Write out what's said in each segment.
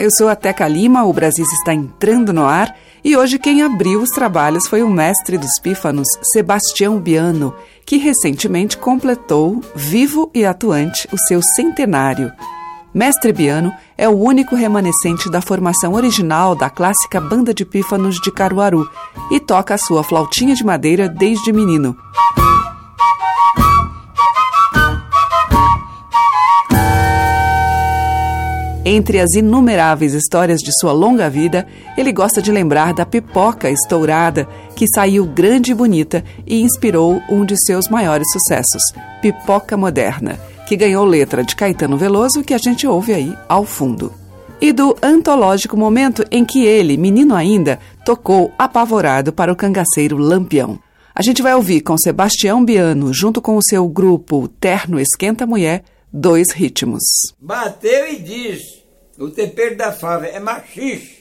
Eu sou a Teca Lima, o Brasil está entrando no ar e hoje quem abriu os trabalhos foi o mestre dos pífanos, Sebastião Biano, que recentemente completou, vivo e atuante, o seu centenário. Mestre Biano é o único remanescente da formação original da clássica Banda de Pífanos de Caruaru e toca a sua flautinha de madeira desde menino. Entre as inumeráveis histórias de sua longa vida, ele gosta de lembrar da pipoca estourada, que saiu grande e bonita e inspirou um de seus maiores sucessos, Pipoca Moderna, que ganhou letra de Caetano Veloso, que a gente ouve aí ao fundo. E do antológico momento em que ele, menino ainda, tocou apavorado para o cangaceiro Lampião. A gente vai ouvir com Sebastião Biano, junto com o seu grupo Terno Esquenta Mulher, dois ritmos. Bateu e diz: o tempero da fava é machixe.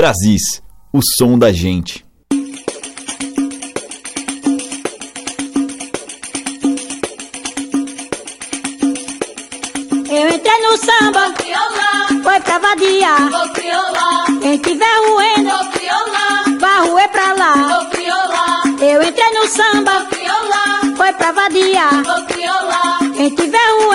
Brasis, o som da gente. Eu entrei no samba, foi pra vadia, vou criolar. Quem tiver ruendo, vou criolar, vá pra lá, vou criolar. Eu entrei no samba, foi pra vadia, vou criolar. Quem tiver ruendo,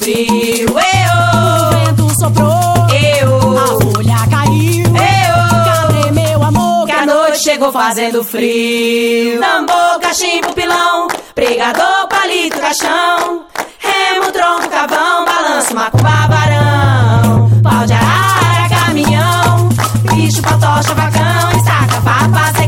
frio, eu. O vento soprou, eu. A folha caiu, eu. Cadê meu amor? Que a noite chegou fazendo frio. Tambor, cachimbo, pilão, pregador, palito, caixão. Remo, tronco, cavão, balanço, macumba, varão. Pau de arara, caminhão, bicho, patocha, vacão, estaca, papazinho.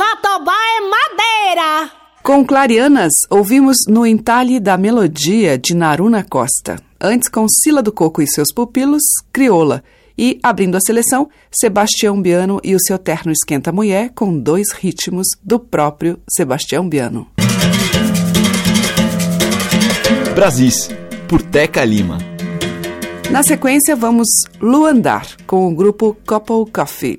Jatobá? É madeira. Com Clarianas, ouvimos No Entalhe da Melodia, de Naruna Costa. Antes, com Sila do Coco e seus pupilos, Crioula. E, abrindo a seleção, Sebastião Biano e o seu terno Esquenta Mulher, com dois ritmos do próprio Sebastião Biano. Brasis, por Teca Lima. Na sequência, vamos Luandar, com o grupo Couple Coffee.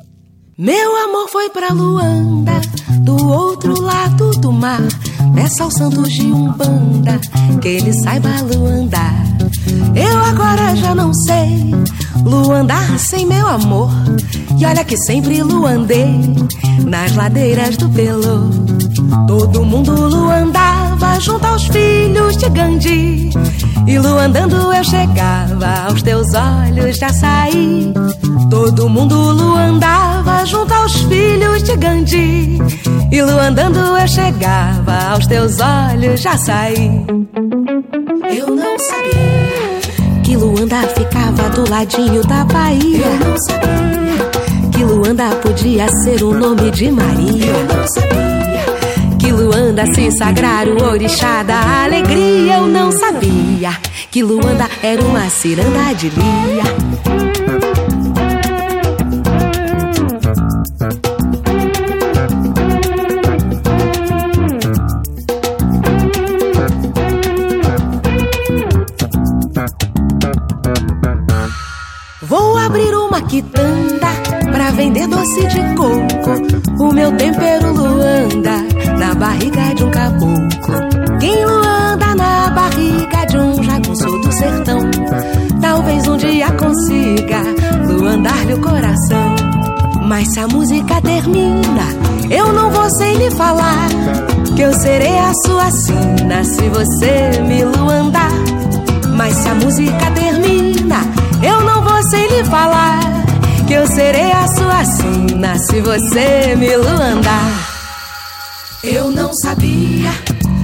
Meu amor foi pra Luanda, do outro lado do mar. Peça ao santo de Umbanda que ele saiba luandar. Eu agora já não sei luandar sem meu amor. E olha que sempre luandei nas ladeiras do Pelô. Todo mundo luandava junto aos filhos de Gandhi. E luandando eu chegava aos teus olhos de açaí. Todo mundo luandava junto aos filhos de Gandhi. E luandando eu chegava aos teus olhos de açaí. Eu não sabia que Luanda ficava do ladinho da Bahia. Eu não sabia que Luanda podia ser o nome de Maria. Eu não sabia que Luanda se sagrar o orixá da alegria. Eu não sabia que Luanda era uma ciranda de lia. Quitanda pra vender doce de coco. O meu tempero Luanda na barriga de um caboclo. Quem Luanda na barriga de um jagunço do sertão? Talvez um dia consiga luandar-lhe o coração. Mas se a música termina, eu não vou sem lhe falar que eu serei a sua sina se você me luandar. Mas se a música termina, sem lhe falar que eu serei a sua sina se você me luandar. Eu não sabia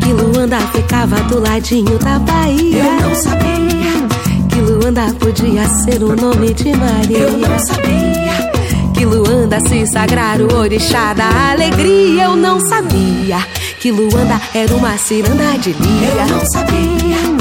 que Luanda ficava do ladinho da Bahia. Eu não sabia que Luanda podia ser o nome de Maria. Eu não sabia que Luanda se sagrar o orixá da alegria. Eu não sabia que Luanda era uma ciranda de lia. Eu não sabia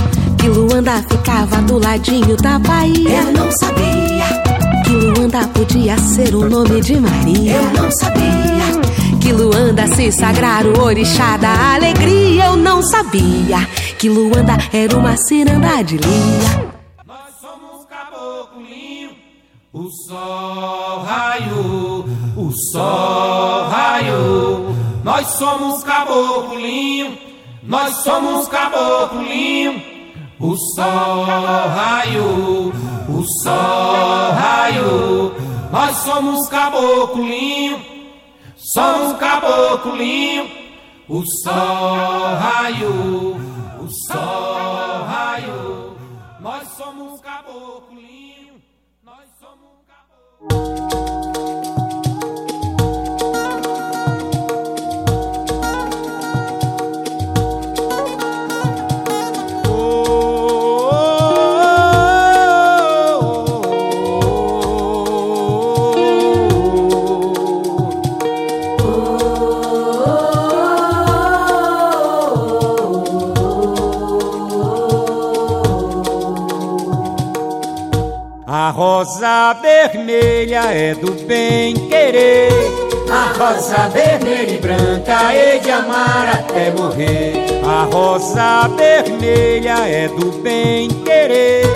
que Luanda ficava do ladinho da Bahia. Eu não sabia que Luanda podia ser o nome de Maria. Eu não sabia que Luanda se sagrar o orixá da alegria. Eu não sabia que Luanda era uma ciranda de lia. Nós somos caboclinho, o sol raiou, o sol raiou. Nós somos caboclinho, nós somos caboclinho, o sol raiou, o sol raiou. Nós somos caboclinho, somos caboclinho, o sol raiou, o sol raiou. Rosa vermelha é do bem querer. A rosa vermelha e branca é de amar até morrer. A rosa vermelha é do bem querer.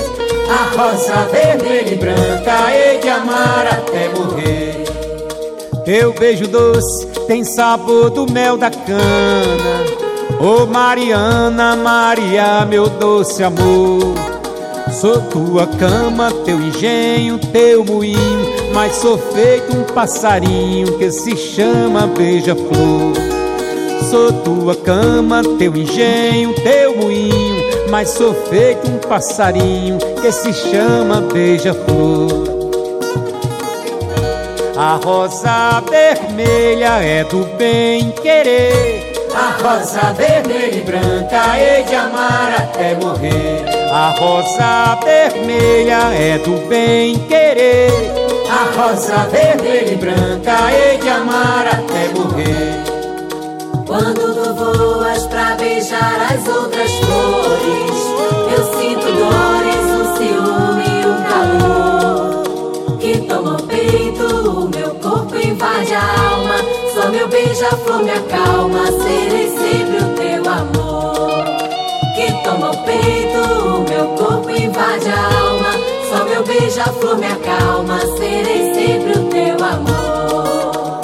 A rosa vermelha e branca é de amar até morrer. Teu beijo doce tem sabor do mel da cana. Ô oh, Mariana, Maria, meu doce amor. Sou tua cama, teu engenho, teu moinho, mas sou feito um passarinho que se chama beija-flor. Sou tua cama, teu engenho, teu moinho, mas sou feito um passarinho que se chama beija-flor. A rosa vermelha é do bem querer. A rosa vermelha e branca é de amar até morrer. A rosa vermelha é do bem querer. A rosa vermelha e branca é de amar até morrer. Quando tu voas pra beijar as outras flores, Só meu beija-flor me acalma, serei sempre o teu amor. Que toma o peito, o meu corpo invade a alma. Só meu beija-flor me acalma, serei sempre o teu amor.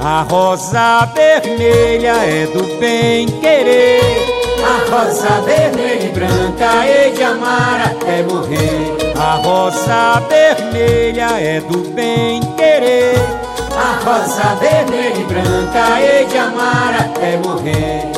A rosa vermelha é do bem querer. A rosa vermelha e branca é de amar até morrer. A rosa vermelha é do bem querer. A rosa vermelha e branca é de amar até morrer.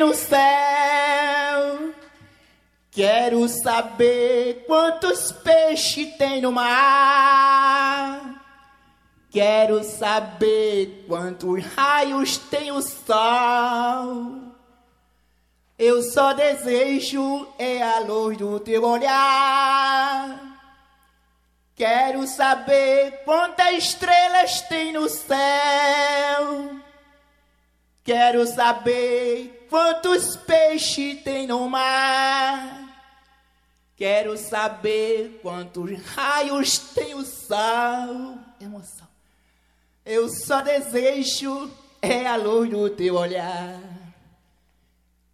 No céu. Quero saber quantos peixes tem no mar. Quero saber quantos raios tem o sol. Eu só desejo é a luz do teu olhar. Quero saber quantas estrelas tem no céu. Quero saber quantos peixes tem no mar. Quero saber quantos raios tem o sol. Emoção. Eu só desejo é a luz do teu olhar.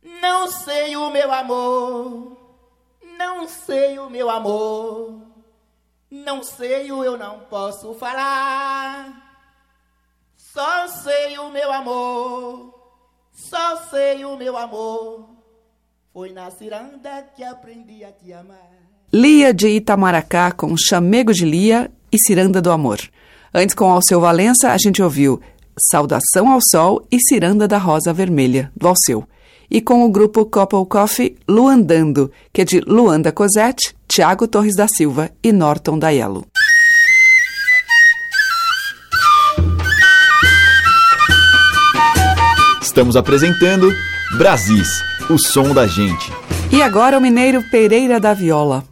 Não sei o meu amor, não sei o meu amor, não sei o eu não posso falar. Só sei o meu amor, só sei o meu amor. Foi na ciranda que aprendi a te amar. Lia de Itamaracá com Chamego de Lia e Ciranda do Amor. Antes, com Alceu Valença, a gente ouviu Saudação ao Sol e Ciranda da Rosa Vermelha, do Alceu. E com o grupo Couple Coffee, Luandando, que é de Luanda Cosette, Tiago Torres da Silva e Norton Daiello. Estamos apresentando Brasis, o som da gente. E agora o mineiro Pereira da Viola.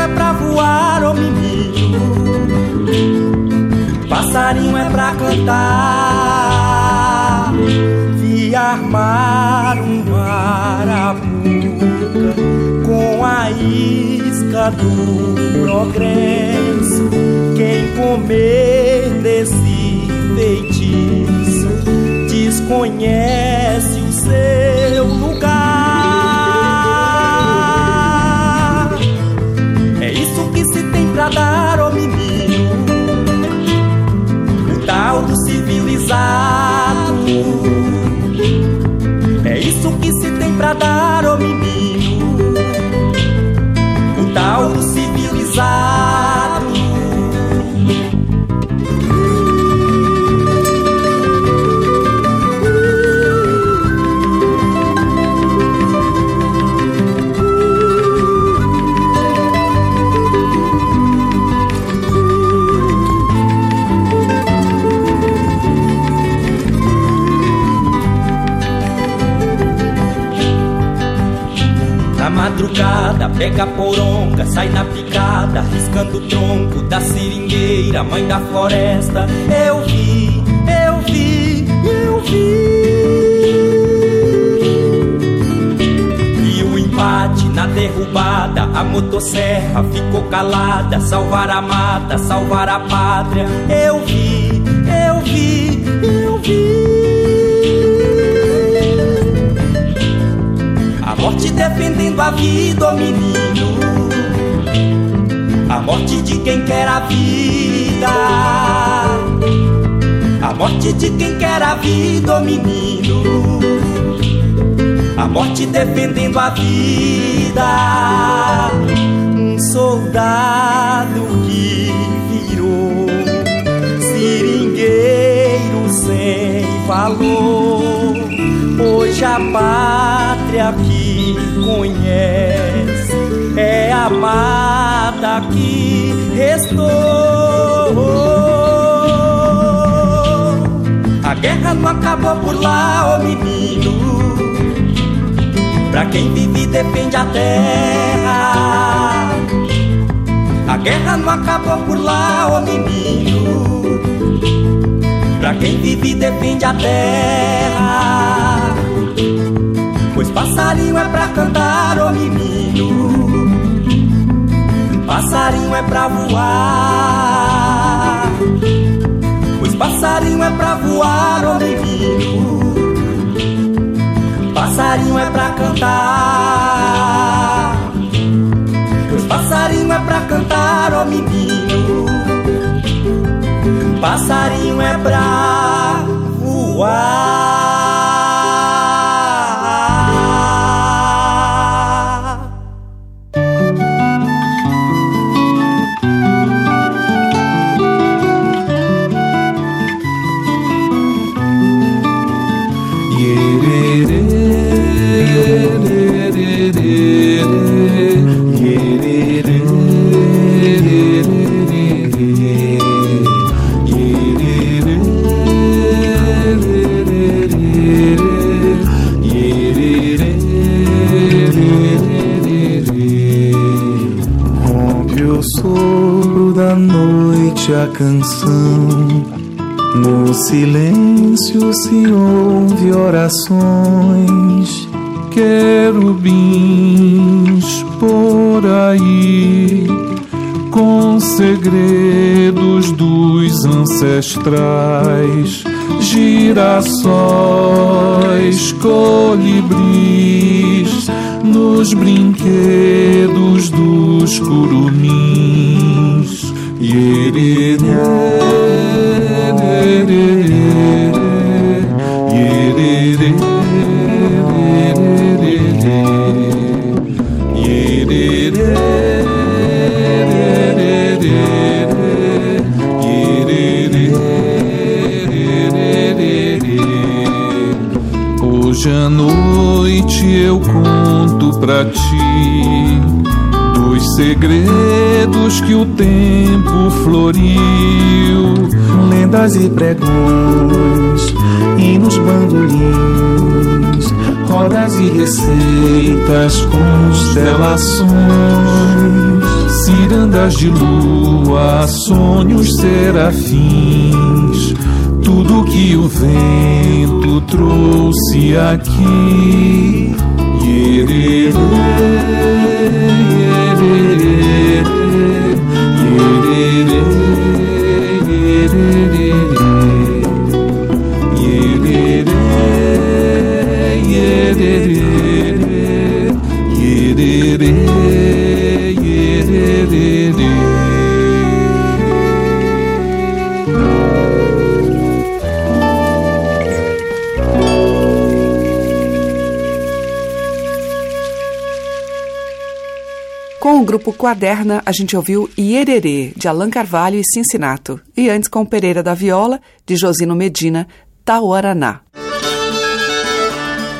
É pra voar, ô menino. Passarinho é pra cantar. Vi armar um arapuca com a isca do progresso. Quem comer desse feitiço desconhece o seu lugar. Se tem pra dar, ô menino. O tal do civilizado. É isso que se tem pra dar, ô menino. O tal do civilizado. Madrugada pega a poronga, sai na picada, riscando o tronco da seringueira, mãe da floresta. Eu vi, eu vi, eu vi. E o empate na derrubada, a motosserra ficou calada, salvar a mata, salvar a pátria. Eu vi, eu vi, eu vi. Morte defendendo a vida, ô menino. A morte de quem quer a vida. A morte de quem quer a vida, ô menino. A morte defendendo a vida. Um soldado que virou seringueiro sem valor. Hoje a pátria que conhece é a mata que restou. A guerra não acabou por lá, ô menino. Pra quem vive depende a terra. A guerra não acabou por lá, ô menino. Pra quem vive depende a terra. Passarinho é pra cantar, ô oh menino. Passarinho é pra voar. Pois passarinho é pra voar, ô oh menino. Passarinho é pra cantar. Pois passarinho é pra cantar, ô oh menino. Passarinho é pra voar. Silêncio se ouve orações, querubins por aí, com segredos dos ancestrais, girassóis, colibris, nos brinquedos dos curumins. Hoje pra ti dos segredos que o tempo floriu, lendas e pregões, hinos bandolins, rodas e receitas, constelações, cirandas de lua, sonhos serafins, tudo que o vento trouxe aqui. Yererê, yererê, grupo Quaderna, a gente ouviu Iererê, de Allan Carvalho e Cincinato. E antes, com Pereira da Viola, de Josino Medina, Tauaraná.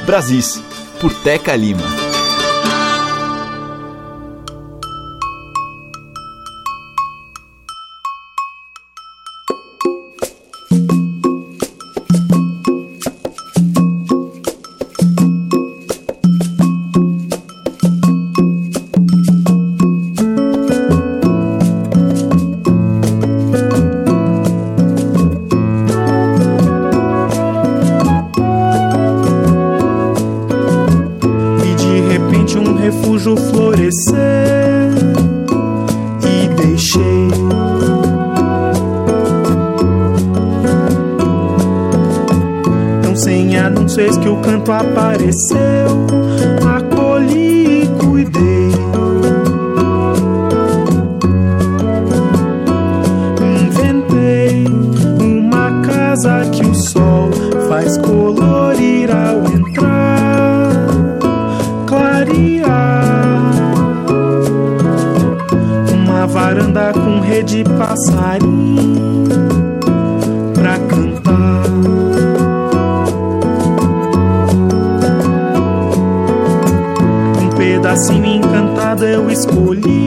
Brasis, por Teca Lima. Que eu escolhi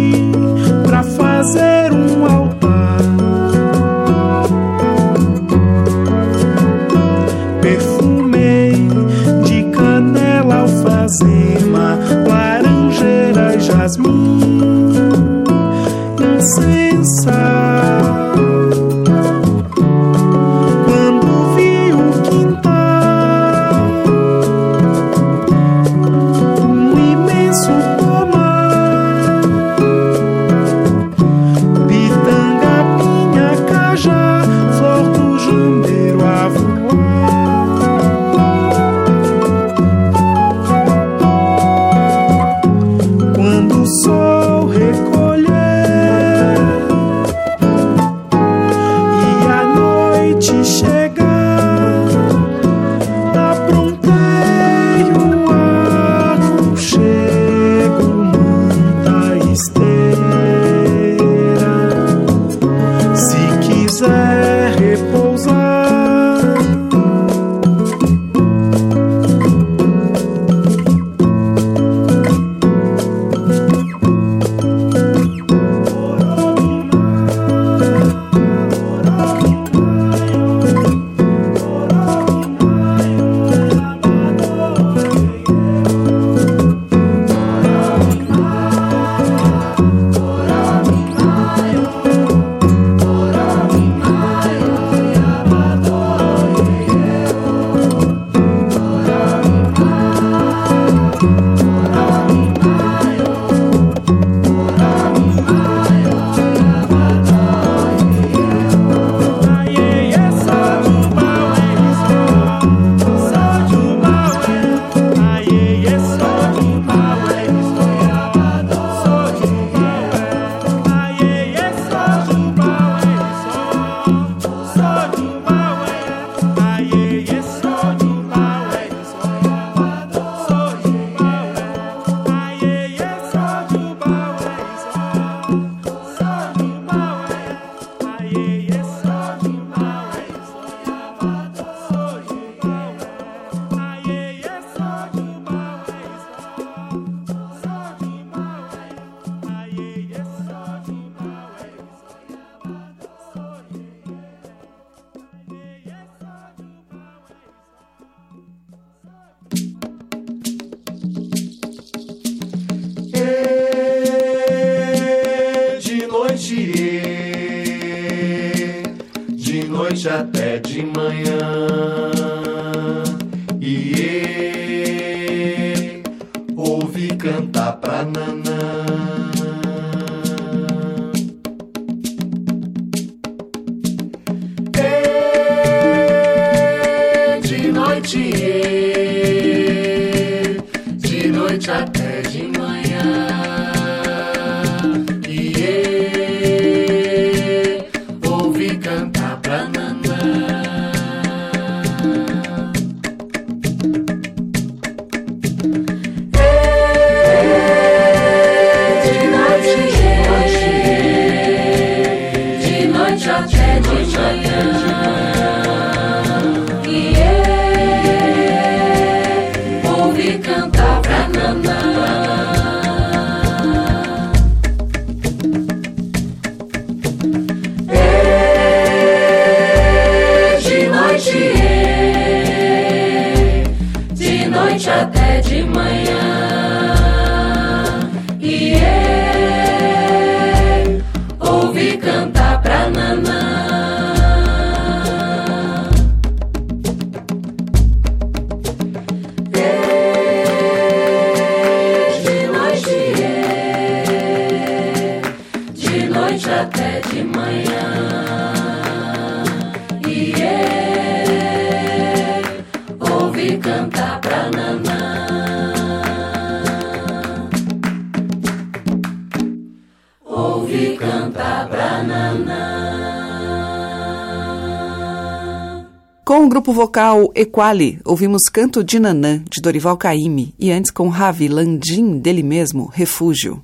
o grupo vocal Equali, ouvimos Canto de Nanã, de Dorival Caymmi, e antes com Ravi Landim, dele mesmo, Refúgio.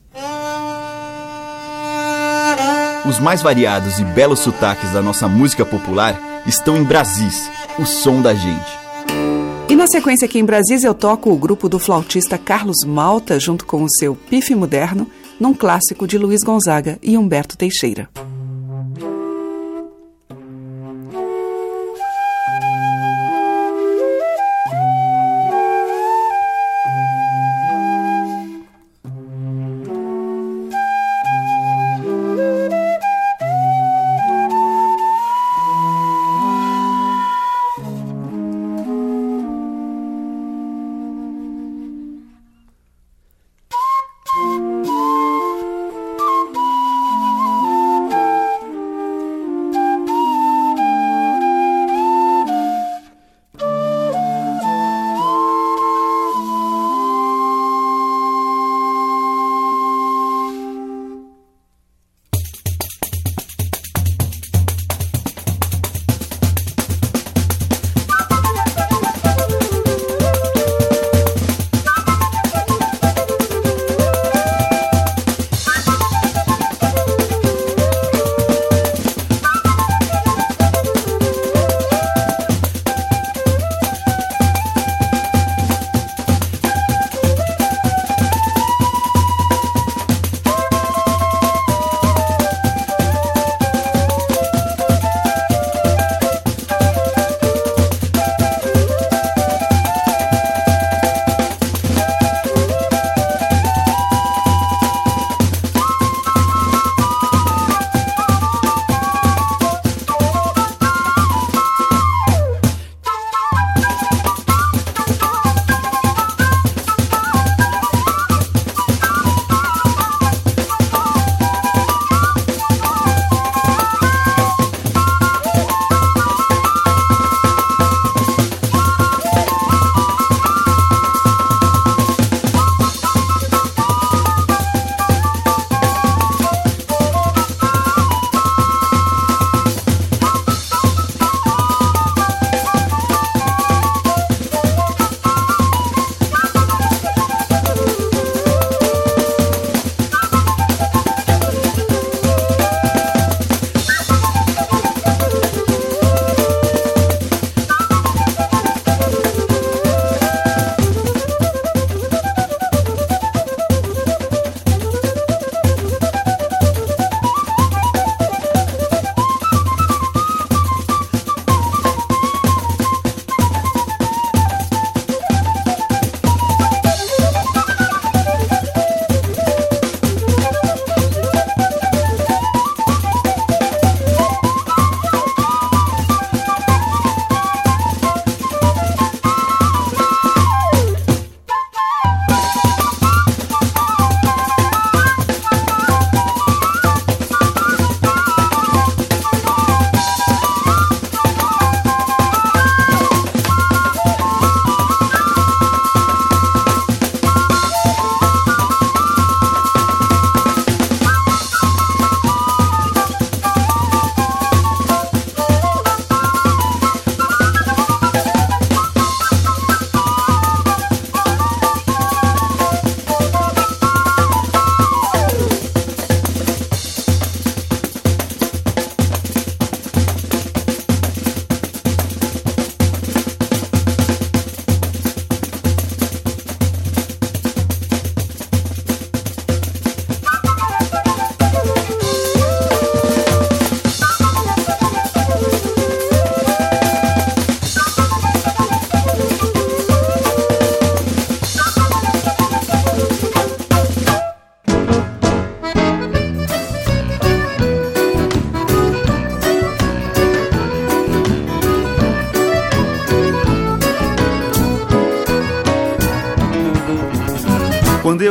Os mais variados e belos sotaques da nossa música popular estão em Brasis, o som da gente. E na sequência aqui em Brasília eu toco o grupo do flautista Carlos Malta junto com o seu Pife Moderno, num clássico de Luiz Gonzaga e Humberto Teixeira.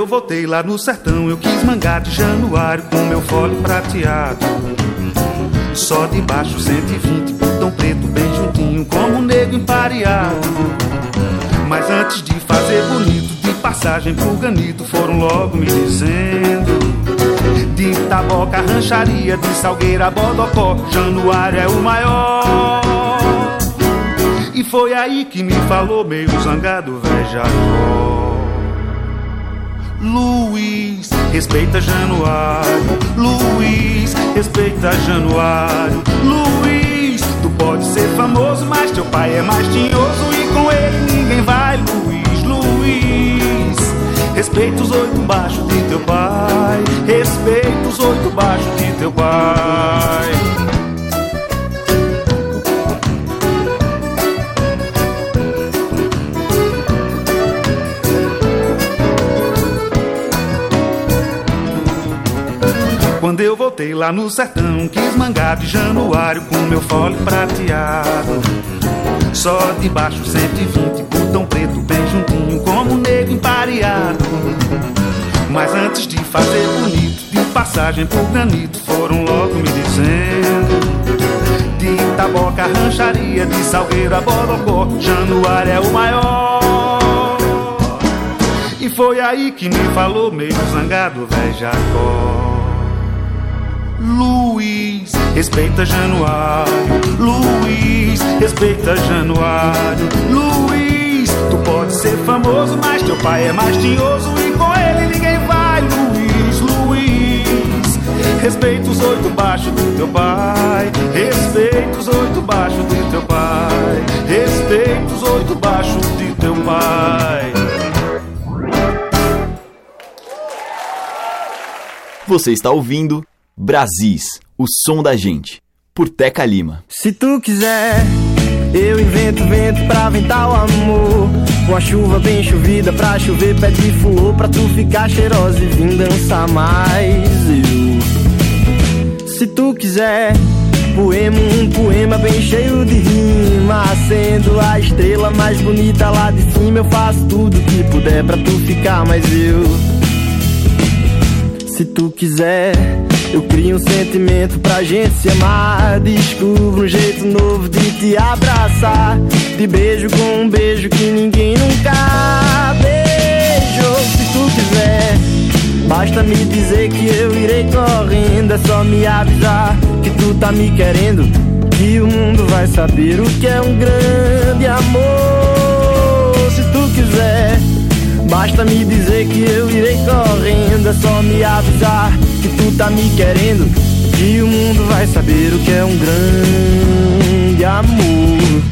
Voltei lá no sertão, eu quis mangar de januário com meu fole prateado. Só de baixo 120, botão preto bem juntinho, como um negro empareado. Mas antes de fazer bonito, de passagem pro ganito, foram logo me dizendo. De Taboca, rancharia, de Salgueira, Bodocó, Januário é o maior. E foi aí que me falou meio zangado, velho Jacó. Luiz, respeita Januário. Luiz, respeita Januário. Luiz, tu pode ser famoso, mas teu pai é mais tinhoso e com ele ninguém vai, Luiz. Luiz, respeita os oito baixos de teu pai. Respeita os oito baixos de teu pai. Eu voltei lá no sertão, quis mangar de januário com meu fole prateado. Só de baixo 120, botão preto bem juntinho, como um negro empareado. Mas antes de fazer bonito, de passagem por granito, foram logo me dizendo. De Itaboca, rancharia, de Salgueiro a Bodocó, Januário é o maior. E foi aí que me falou, meio zangado, velho Jacó. Luiz, respeita Januário. Luiz, respeita Januário. Luiz, tu pode ser famoso, mas teu pai é mais tinhoso e com ele ninguém vai. Luiz, Luiz, respeita os oito baixos do teu pai. Respeita os oito baixos do teu pai. Respeita os oito baixos de teu pai. Você está ouvindo Brasis, o som da gente, por Teca Lima. Se tu quiser, eu invento vento pra ventar o amor. Uma chuva bem chovida pra chover pé de flor. Pra tu ficar cheirosa e vir dançar mais. Eu. Se tu quiser, poema, um poema bem cheio de rima. Sendo a estrela mais bonita lá de cima, eu faço tudo que puder pra tu ficar mais eu. Se tu quiser, eu crio um sentimento pra gente se amar. Descubro um jeito novo de te abraçar. De beijo com um beijo que ninguém nunca beijou. Se tu quiser, basta me dizer que eu irei correndo. É só me avisar que tu tá me querendo. Que o mundo vai saber o que é um grande amor. Se tu quiser. Basta me dizer que eu irei correndo, é só me avisar que tu tá me querendo, que o mundo vai saber o que é um grande amor.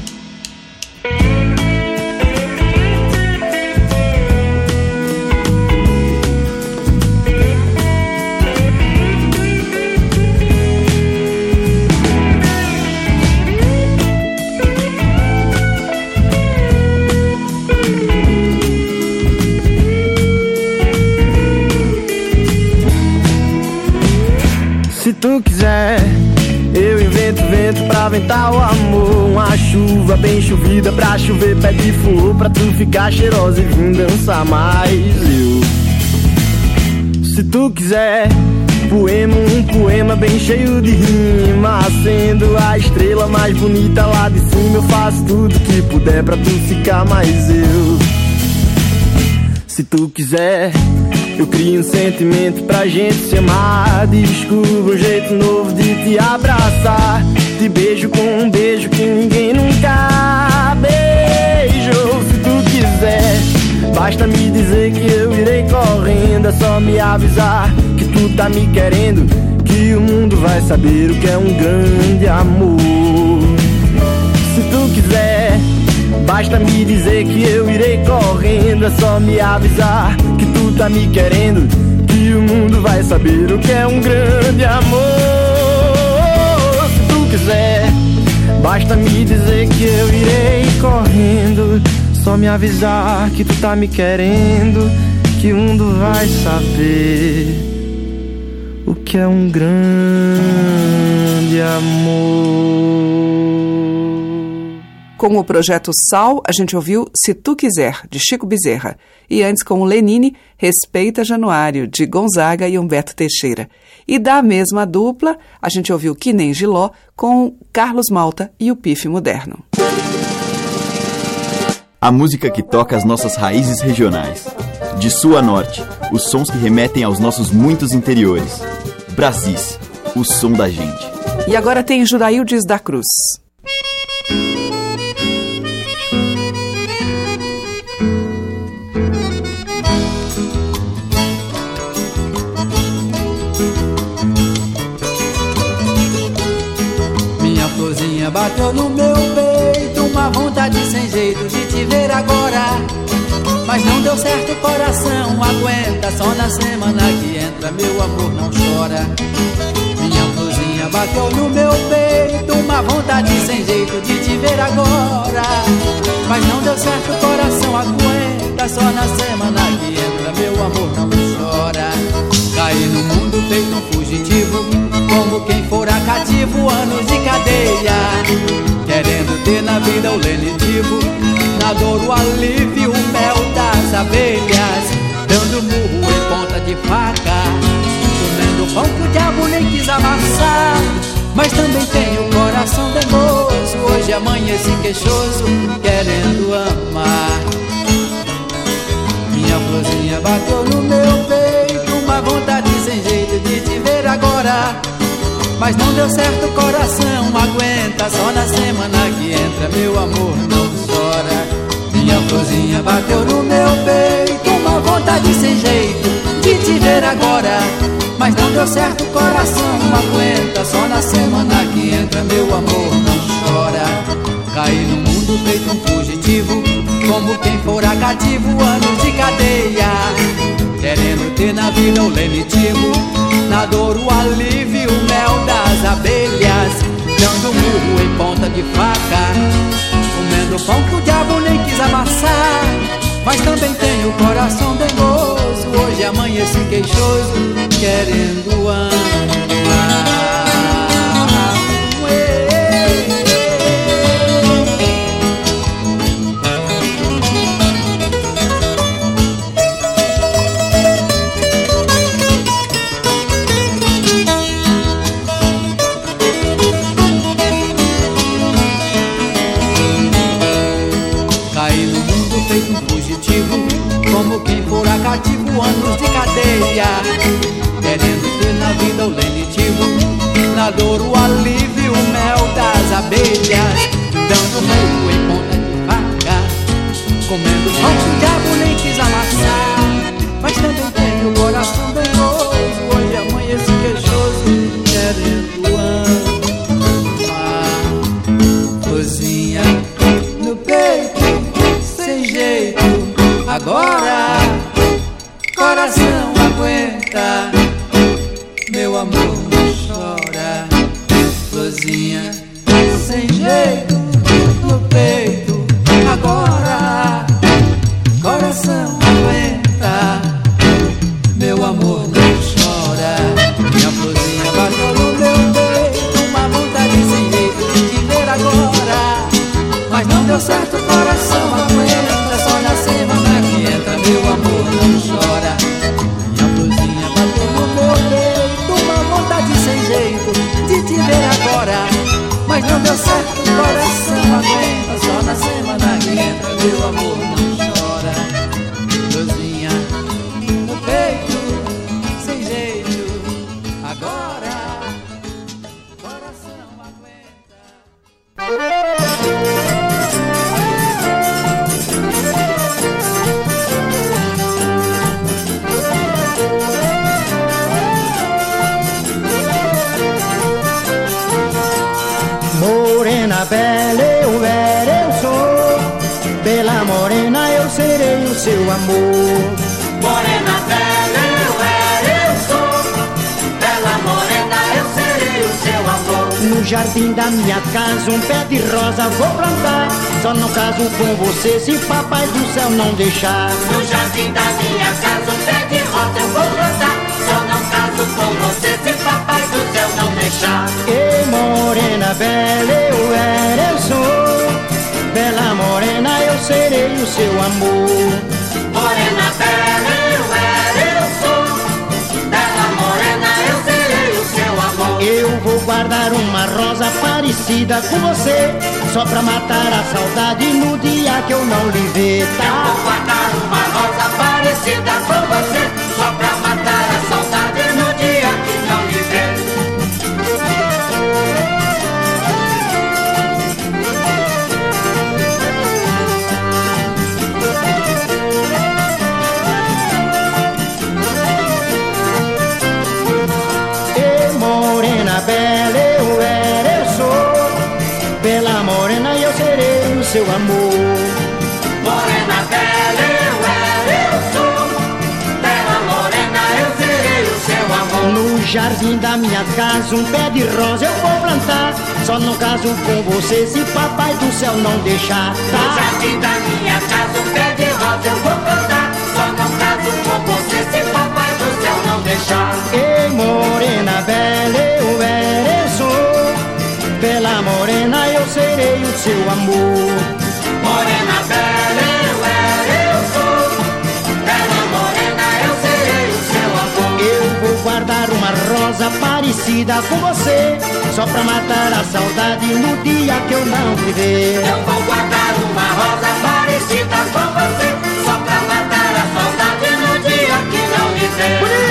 Chuva bem chovida pra chover pé de flor. Pra tu ficar cheirosa e vir dançar mais. Eu. Se tu quiser, poema, um poema bem cheio de rima. Sendo a estrela mais bonita lá de cima. Eu faço tudo que puder pra tu ficar mais eu. Se tu quiser, eu crio um sentimento pra gente se amar. Descubro um jeito novo de te abraçar. Te beijo com um beijo que ninguém nunca beijou. Se tu quiser, basta me dizer que eu irei correndo. É só me avisar que tu tá me querendo. Que o mundo vai saber o que é um grande amor. Se tu quiser. Basta me dizer que eu irei correndo, é só me avisar que tu tá me querendo, que o mundo vai saber o que é um grande amor. Basta me dizer que eu irei correndo, só me avisar que tu tá me querendo, que o mundo vai saber o que é um grande amor. Com o projeto Sal, a gente ouviu Se Tu Quiser, de Chico Bezerra. E antes, com o Lenine, Respeita Januário, de Gonzaga e Humberto Teixeira. E da mesma dupla, a gente ouviu Que Nem Giló, com Carlos Malta e o Pife Moderno. A música que toca as nossas raízes regionais. De sul a norte, os sons que remetem aos nossos muitos interiores. Brasis, o som da gente. E agora tem Juraildes da Cruz. Bateu no meu peito Uma vontade sem jeito de te ver agora. Mas não deu certo coração Aguenta só na semana que entra Meu amor não chora. Minha florzinha bateu no meu peito Uma vontade sem jeito de te ver agora. Mas não deu certo coração Aguenta só na semana que entra Meu amor não chora. Caí no mundo feito um fugitivo Como quem fora cativo Anos de cadeia. Querendo ter na vida o lenitivo Na dor o alívio, o mel das abelhas. Dando murro em ponta de faca Comendo pão que o diabo nem quis amassar. Mas também tenho o coração teimoso Hoje amanheci queixoso Querendo amar. Minha florzinha bateu no meu peito Uma vontade sem jeito de te ver agora Mas não deu certo coração Aguenta. Só na semana que entra Meu amor não chora. Minha florzinha bateu no meu peito Uma vontade sem jeito de te ver agora. Mas não deu certo coração Aguenta. Só na semana que entra Meu amor não chora. Caí no mundo feito um fugitivo Como quem fora cativo Anos de cadeia. Querendo ter na vida o lenitivo Na dor o alívio, o mel das abelhas. Dando murro em ponta de faca. Comendo pão que o diabo nem quis amassar. Mas também tenho o coração dengoso Hoje amanheci queixoso Querendo amar anos de cadeia Querendo ter na vida o lenitivo Na dor o alívio, o mel das abelhas Dando murro em ponta de faca Comendo pão que o diabo nem quis amassar Mas também tenho o coração dengoso Hoje amanheci queixoso Querendo amar. Cozinha no peito sem jeito agora coração aguenta jardim da minha casa, um pé de rosa eu vou plantar. Só não caso com você se papai do céu não deixar. No Tá? jardim da minha casa, um pé de rosa eu vou plantar. Só não caso com você se papai do céu não deixar. Ei, morena bela, eu era, eu sou. Pela morena eu serei o seu amor. Morena bela guardar uma rosa parecida com você, só pra matar a saudade no dia que eu não te ver. Eu vou guardar uma rosa parecida com você, só pra matar a saudade no dia que não me ver.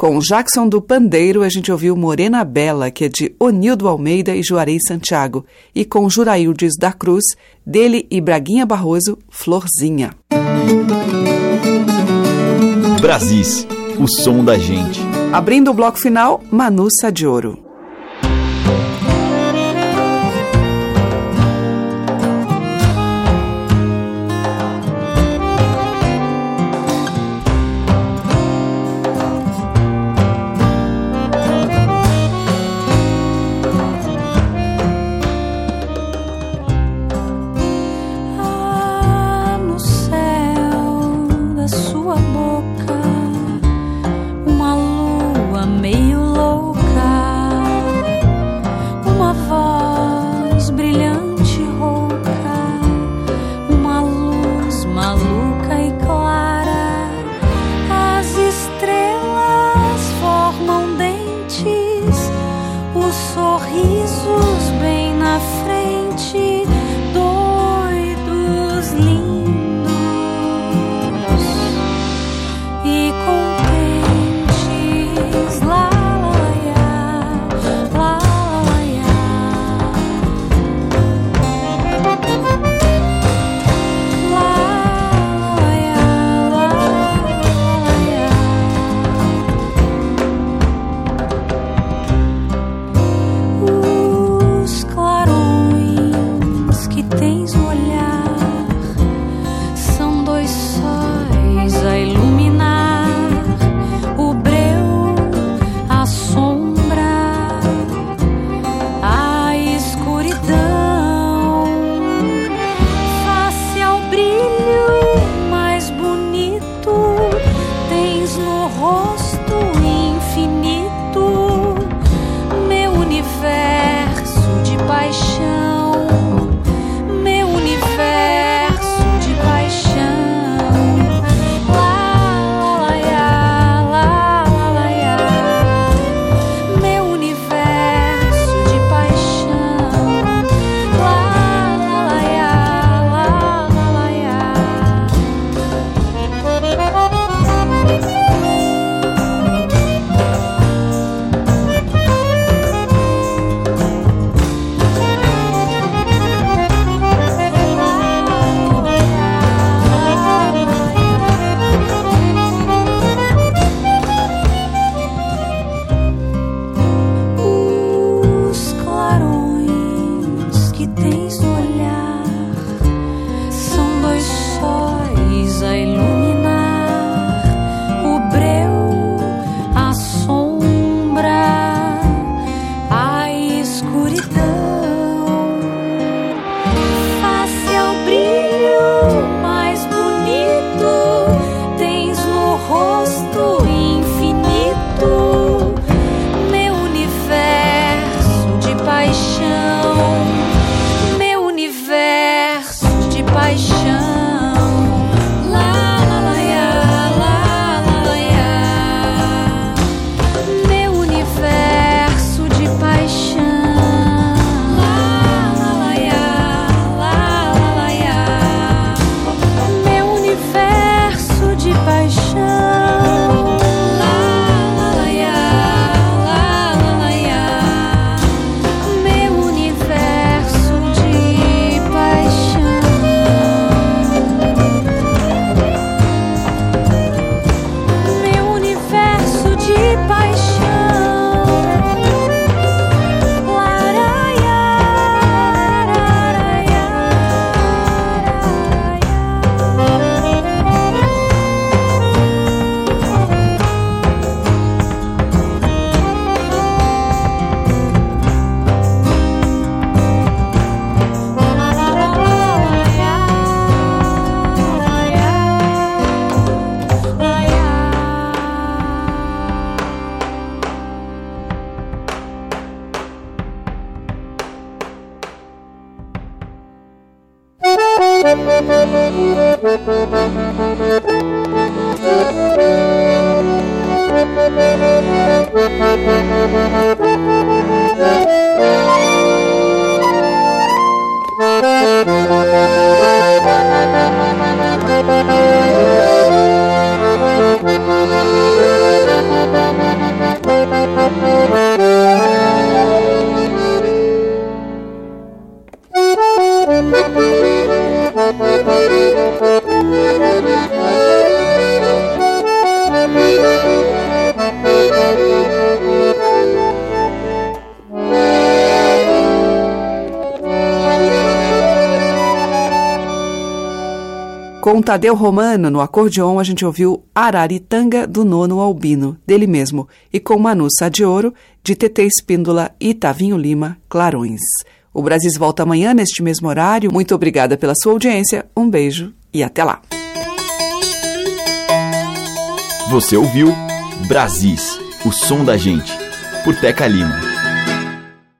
Com Jackson do Pandeiro, a gente ouviu Morena Bela, que é de Onildo Almeida e Juarez Santiago, e com Juraildes da Cruz, dele e Braguinha Barroso, Florzinha. Brasis, o som da gente. Abrindo o bloco final, Manuça de Ouro. Com Tadeu Romano no acordeon, a gente ouviu Araritanga do Nono Albino, dele mesmo, e com Manu Sadioro, de TT Espíndola e Tavinho Lima, Clarões. O Brasis volta amanhã neste mesmo horário. Muito obrigada pela sua audiência, um beijo e até lá. Você ouviu Brasis, o som da gente, por Teca Lima.